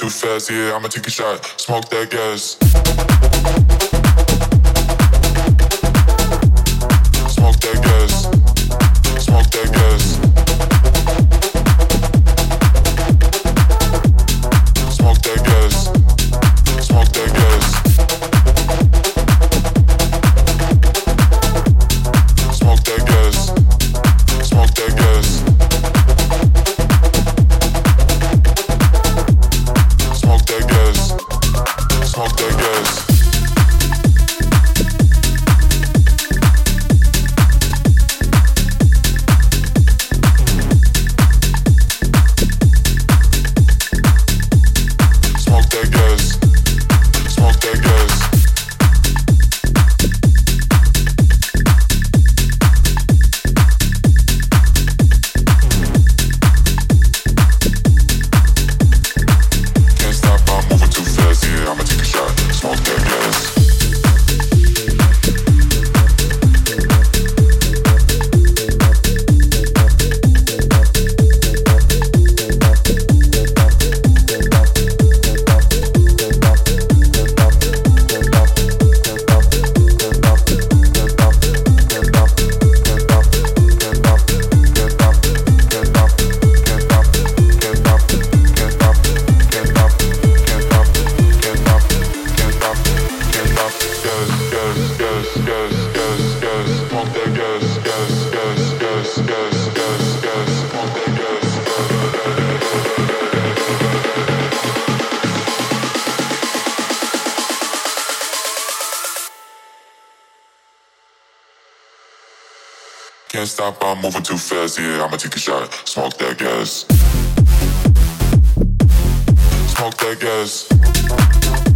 too fast, yeah, I'ma take a shot, smoke that gas. Moving too fast, yeah, I'ma take a shot. Smoke that gas. Smoke that gas.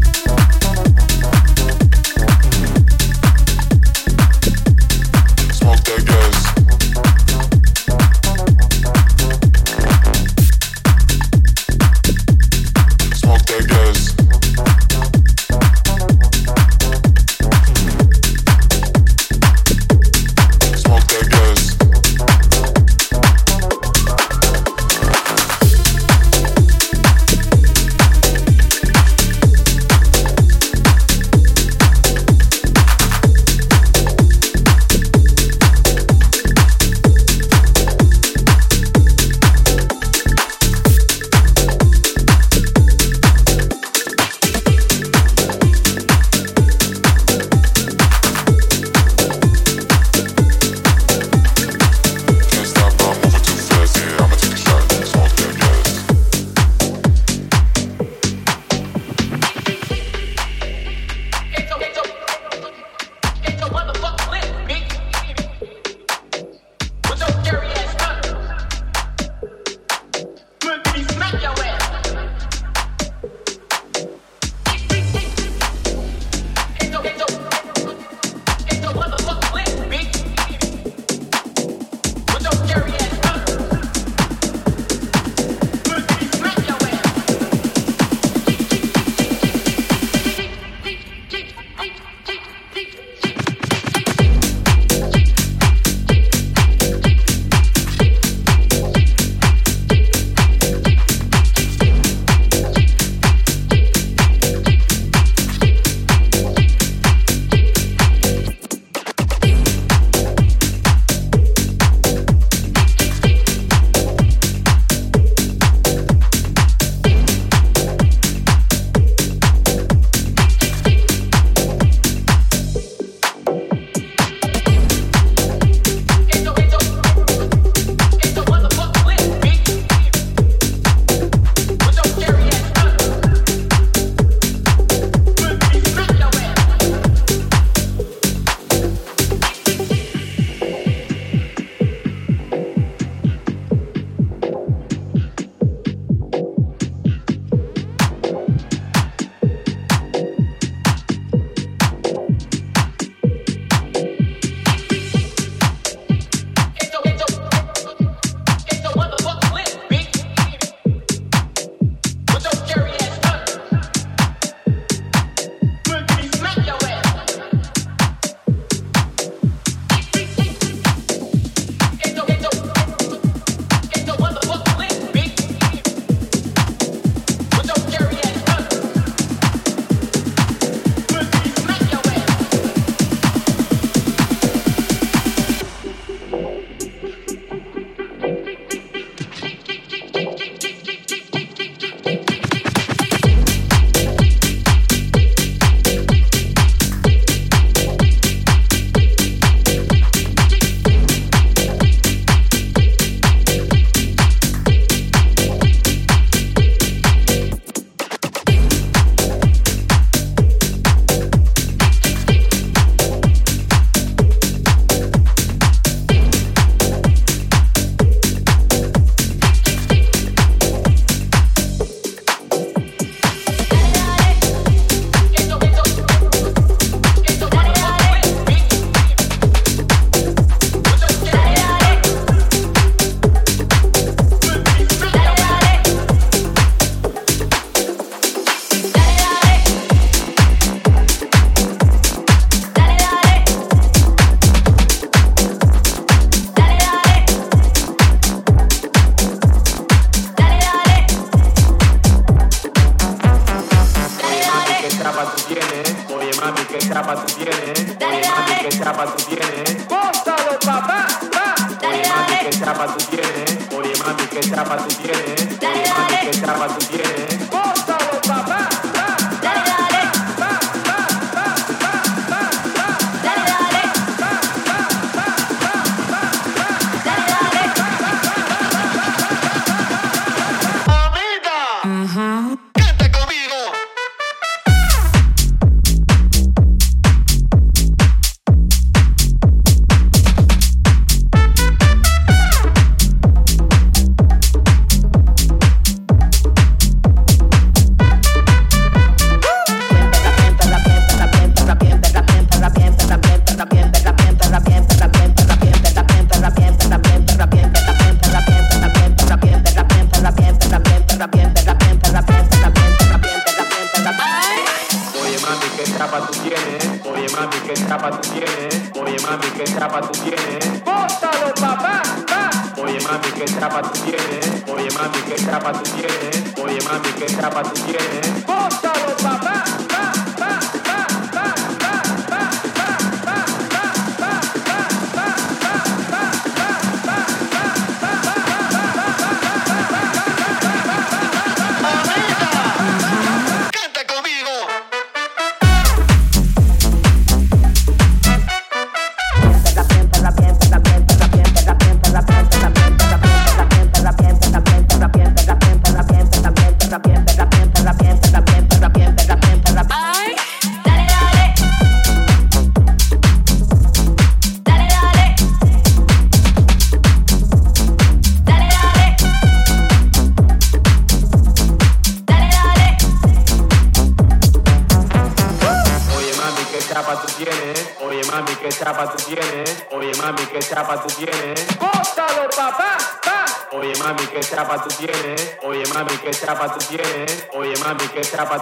Chapa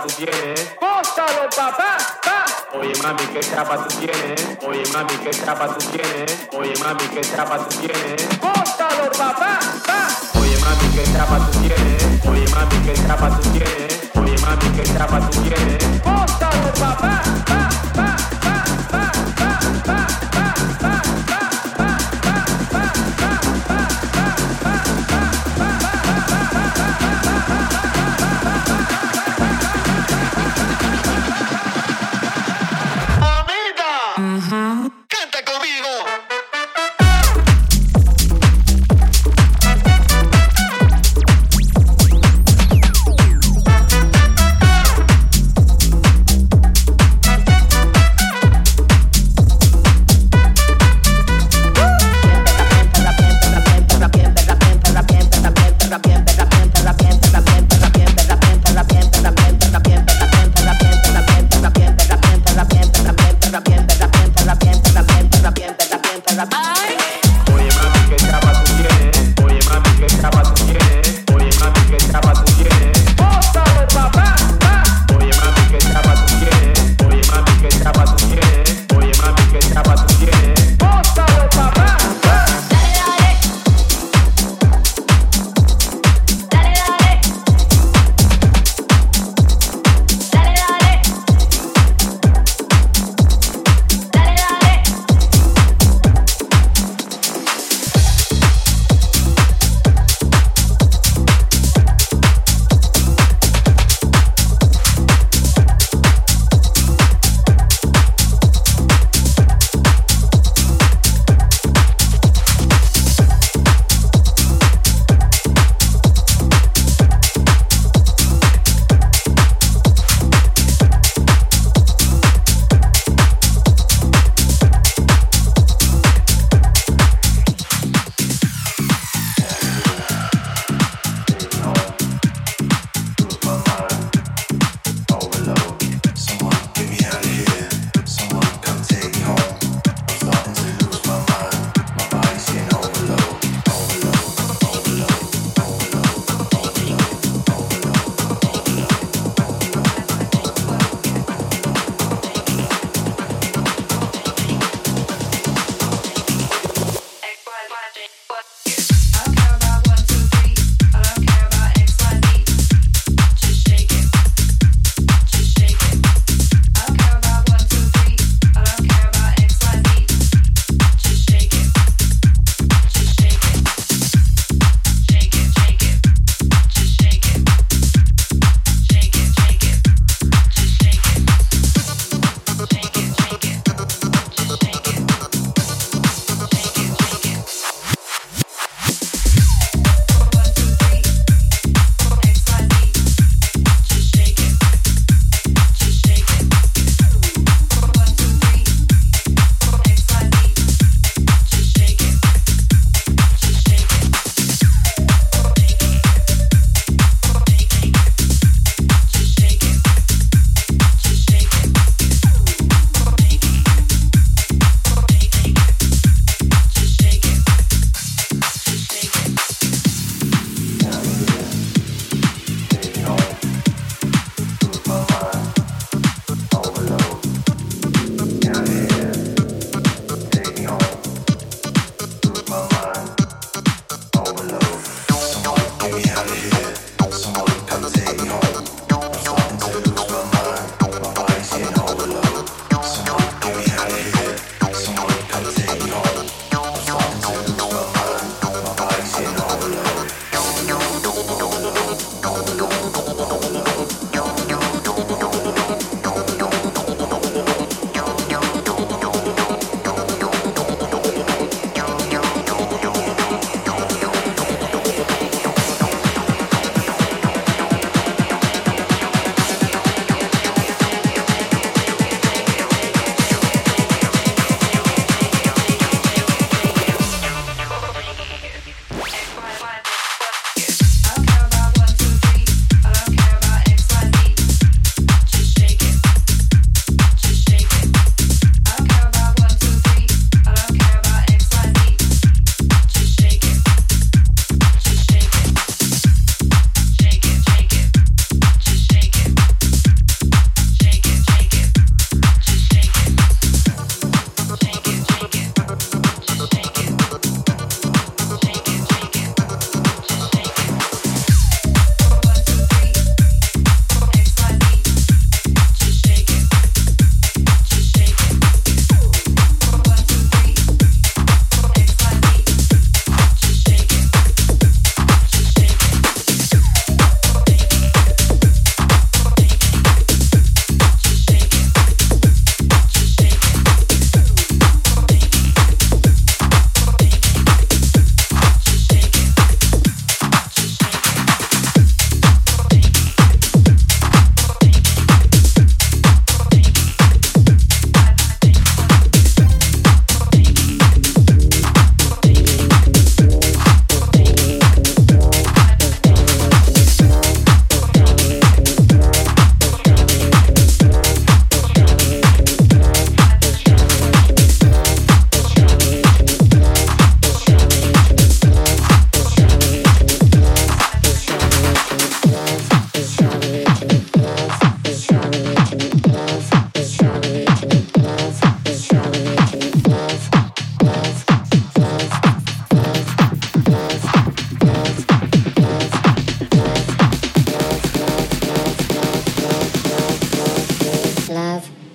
tú tienes? ¡Gózalo, papá! Oye mami, qué chapa tú tienes. Oye mami, qué chapa tú tienes. Oye mami, qué chapa tú tienes. ¡Gózalo, papá! Oye mami, qué chapa tú tienes. Oye mami, qué chapa tú tienes. Oye mami, qué chapa tú tienes. ¡Gózalo, papá! love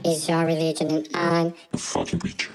is your religion, and I'm a fucking preacher.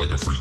like a freak.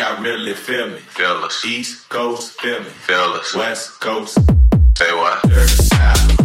y'all really feel me. Fellas. East Coast, feel me. Fellas. West Coast. Say what? Dirty South.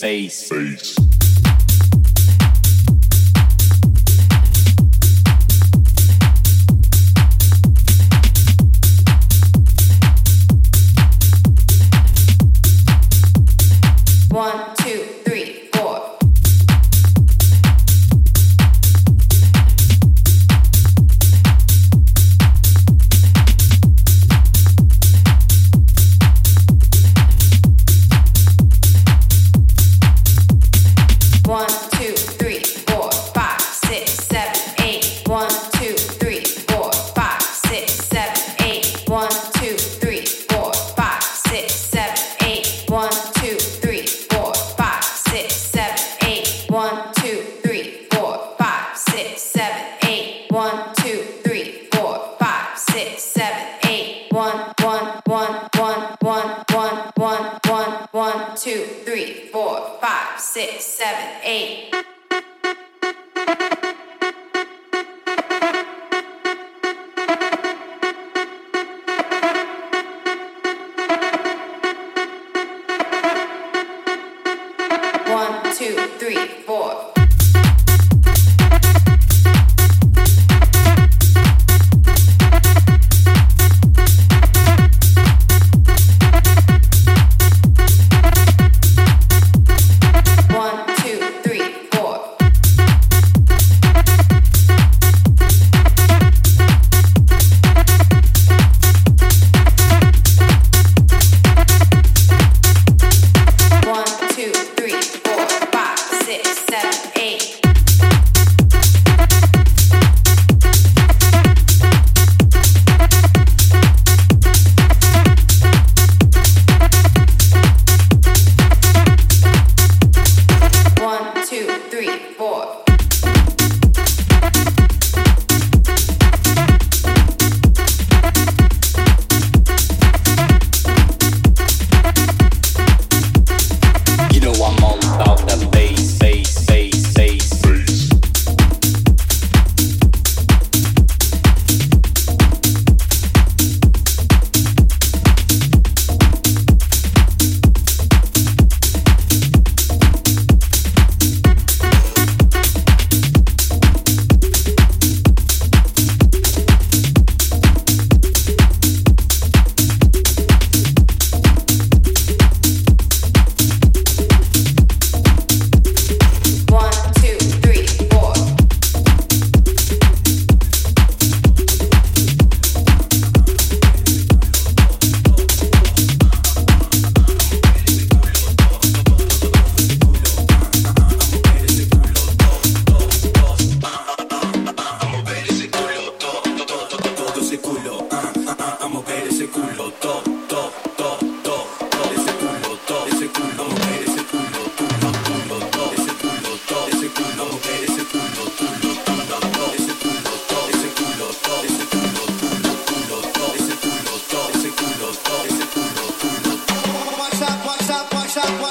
face.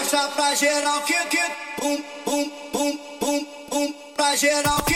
mostrar pra geral que que pum pum pum pum pum pra geral.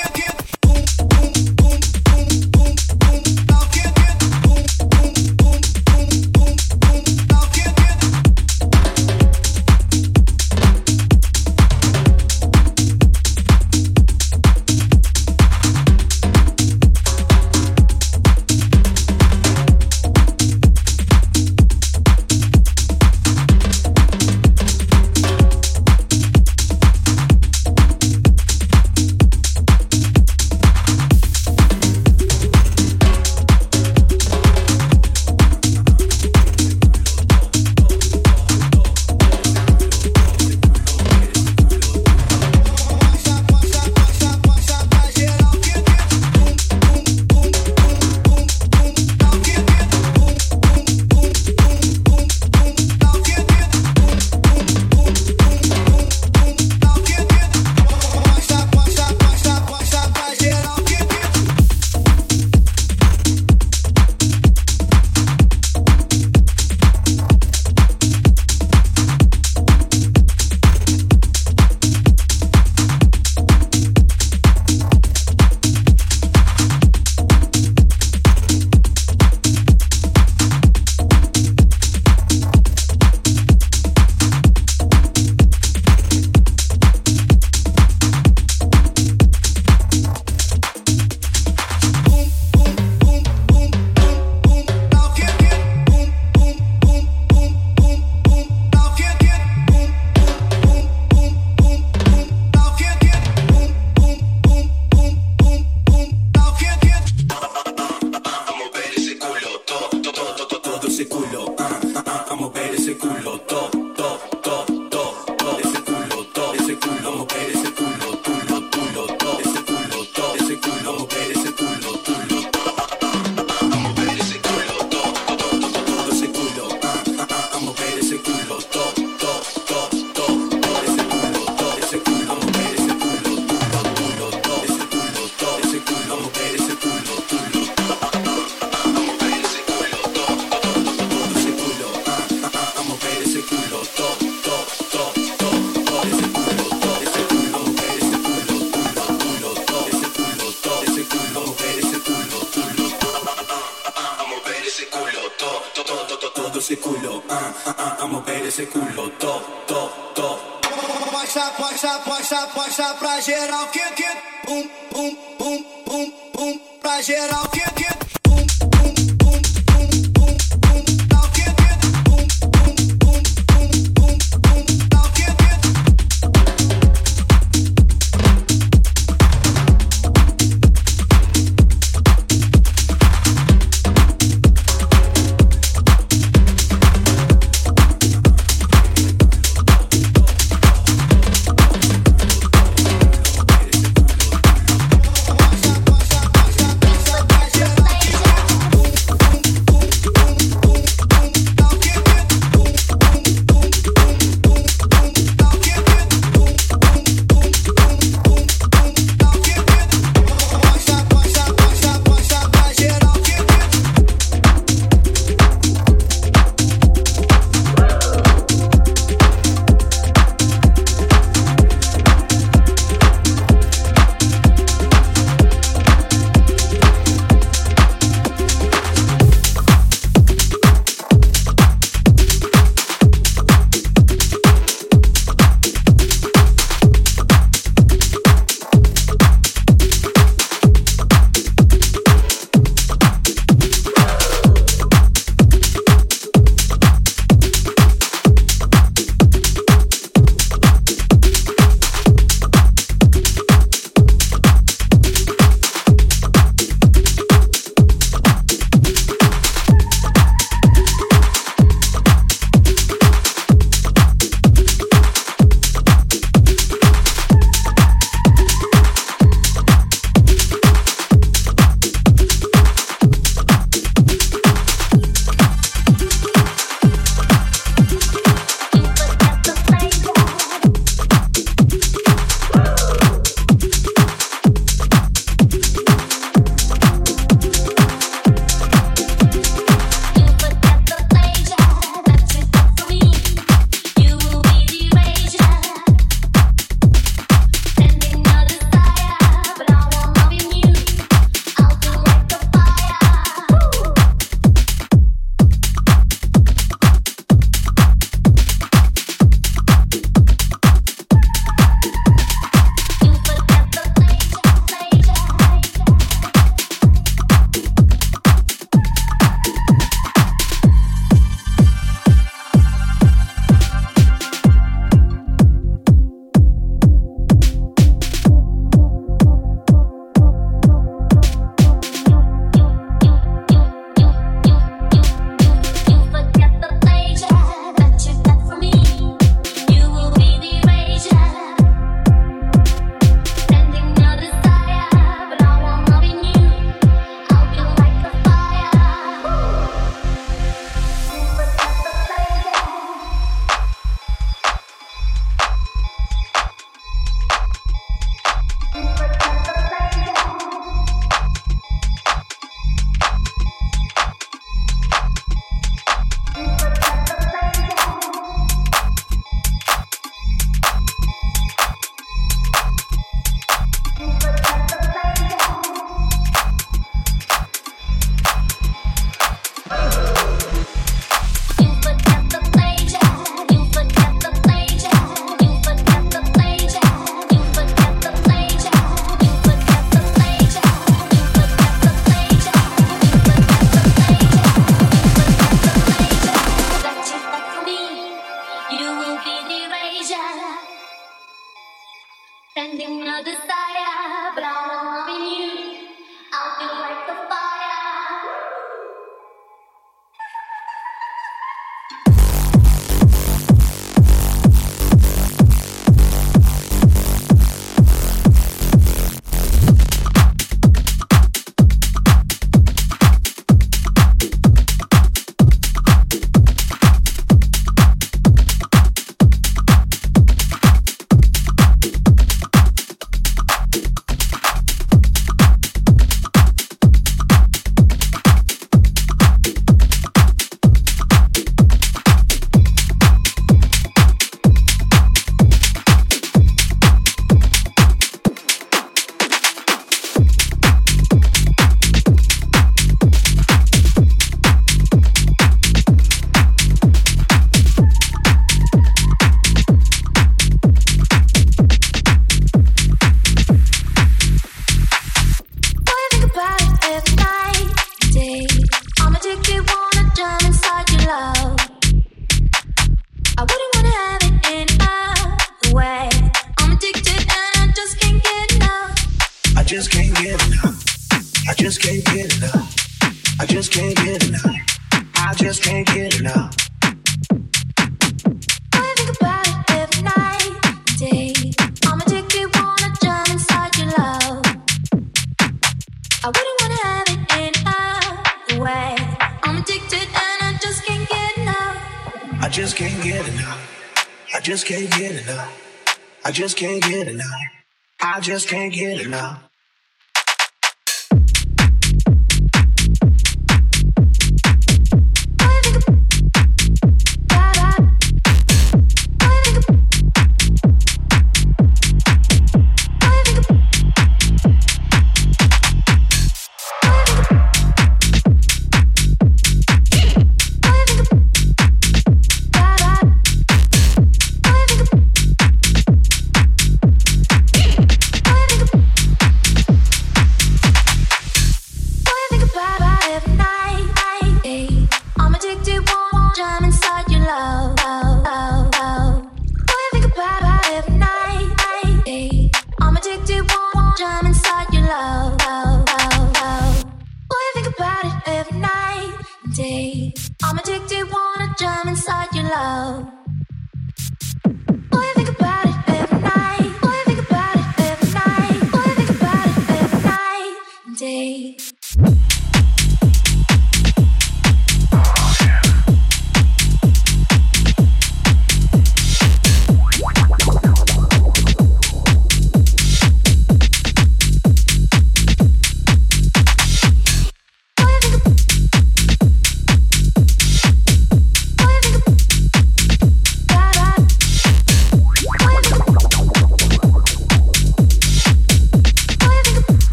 Just can't get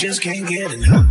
just can't get enough.